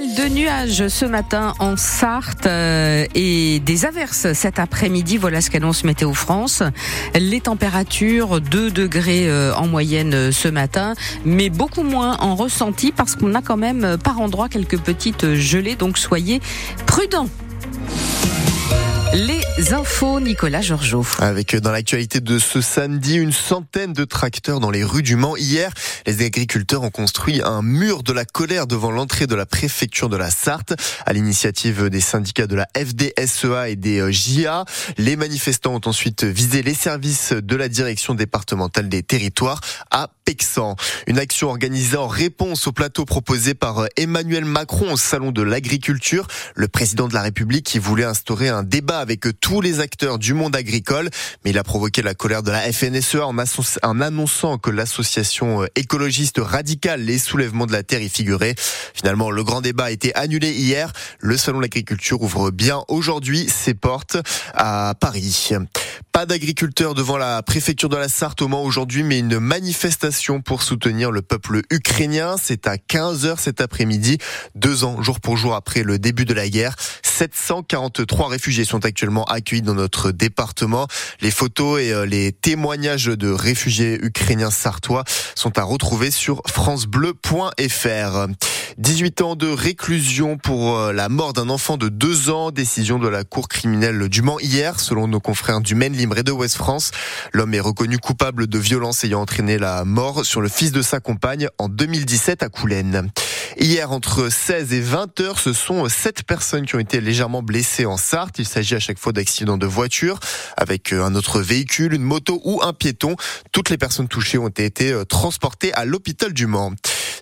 De nuages ce matin en Sarthe euh, et des averses cet après-midi. Voilà ce qu'annonce Météo France. Les températures 2 degrés euh, en moyenne euh, ce matin, mais beaucoup moins en ressenti parce qu'on a quand même par endroits quelques petites gelées. Donc soyez prudents. Les infos, Nicolas Georgeot. Avec dans l'actualité de ce samedi, une centaine de tracteurs dans les rues du Mans. Hier, les agriculteurs ont construit un mur de la colère devant l'entrée de la préfecture de la Sarthe. À l'initiative des syndicats de la FDSEA et des euh, JA, les manifestants ont ensuite visé les services de la direction départementale des territoires à Pexan. Une action organisée en réponse au plateau proposé par euh, Emmanuel Macron au salon de l'agriculture. Le président de la République qui voulait instaurer un débat avec tous les acteurs du monde agricole, mais il a provoqué la colère de la FNSEA en, annonçant que l'association euh, écologiste radicale Les Soulèvements de la Terre y figurait. Finalement, le grand débat a été annulé hier. Le salon de l'agriculture ouvre bien aujourd'hui ses portes à Paris. Pas d'agriculteurs devant la préfecture de la Sarthe au Mans aujourd'hui, mais une manifestation pour soutenir le peuple ukrainien. C'est à 15h cet après-midi, deux ans jour pour jour après le début de la guerre. 743 réfugiés sont actuellement accueillis dans notre département. Les photos et euh, les témoignages de réfugiés ukrainiens sartois sont à retrouver sur francebleu.fr. 18 ans de réclusion pour euh, la mort d'un enfant de 2 ans, décision de la cour criminelle du Mans hier, selon nos confrères du Maine Libre et de West France. L'homme est reconnu coupable de violence ayant entraîné la mort sur le fils de sa compagne en 2017 à Coulennes. Hier, entre 16 et 20 heures, ce sont sept personnes qui ont été légèrement blessées en Sarthe. Il s'agit à chaque fois d'accidents de voiture avec euh, un autre véhicule, une moto ou un piéton. Toutes les personnes touchées ont été euh, transportées à l'hôpital du Mans.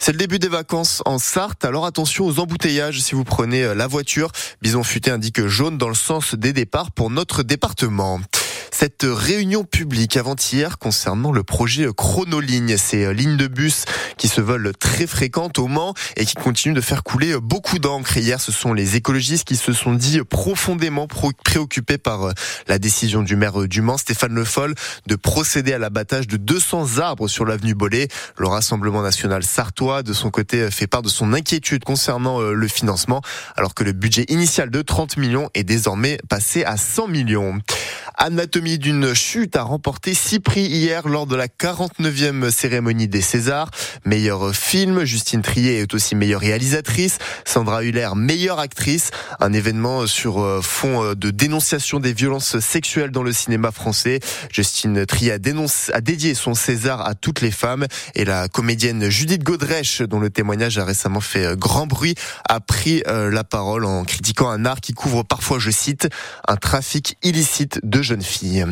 C'est le début des vacances en Sarthe, alors attention aux embouteillages si vous prenez euh, la voiture. Bison Futé indique jaune dans le sens des départs pour notre département cette réunion publique avant-hier concernant le projet Chronoligne, ces euh, lignes de bus qui se veulent très fréquentes au Mans et qui continuent de faire couler beaucoup d'encre. Hier, ce sont les écologistes qui se sont dit profondément préoccupés par euh, la décision du maire euh, du Mans, Stéphane Le Foll, de procéder à l'abattage de 200 arbres sur l'avenue Bollé. Le Rassemblement national sartois, de son côté, fait part de son inquiétude concernant le financement, alors que le budget initial de 30 millions est désormais passé à 100 millions. Anatomie d'une chute a remporté six prix hier lors de la 49e cérémonie des Césars. Meilleur film, Justine Trier est aussi meilleure réalisatrice, Sandra Huller meilleure actrice. Un événement sur euh, fond euh, de dénonciation des violences sexuelles dans le cinéma français. Justine Trier a, a dédié son César à toutes les femmes et la comédienne Judith Godrèche, dont le témoignage a récemment fait euh, grand bruit, a pris la parole en critiquant un art qui couvre parfois, je cite, un trafic illicite de jeune fille.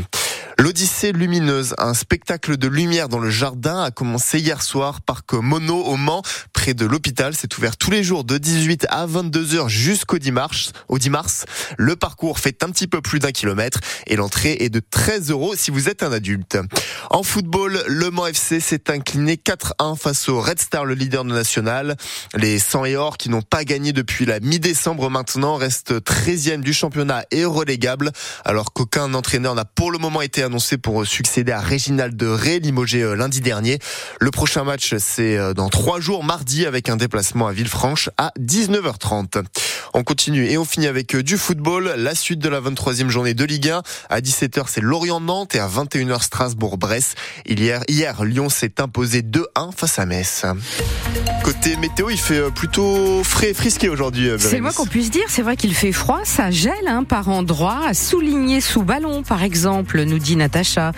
L'Odyssée lumineuse, un spectacle de lumière dans le jardin, a commencé hier soir, parc Mono au Mans, près de l'hôpital. C'est ouvert tous les jours de 18 à 22 heures jusqu'au 10 mars. Au 10 mars, le parcours fait un petit peu plus d'un kilomètre et l'entrée est de 13 euros si vous êtes un adulte. En football, le Mans FC s'est incliné 4-1 face au Red Star, le leader national. Les 100 et or qui n'ont pas gagné depuis la mi-décembre maintenant restent 13e du championnat et relégables alors qu'aucun entraîneur n'a pour le moment été annoncé pour succéder à Réginald de Ré, limogé euh, lundi dernier. Le prochain match, c'est euh, dans trois jours, mardi, avec un déplacement à Villefranche à 19h30. On continue et on finit avec euh, du football. La suite de la 23e journée de Ligue 1. À 17h, c'est Lorient-Nantes et à 21h, Strasbourg-Brest. Hier, Lyon s'est imposé 2-1 face à Metz. Côté météo, il fait plutôt frais et frisqué aujourd'hui. C'est moi qu'on puisse dire. C'est vrai qu'il fait froid, ça gèle hein, par endroits, à souligner sous ballon par exemple, nous dit Natacha.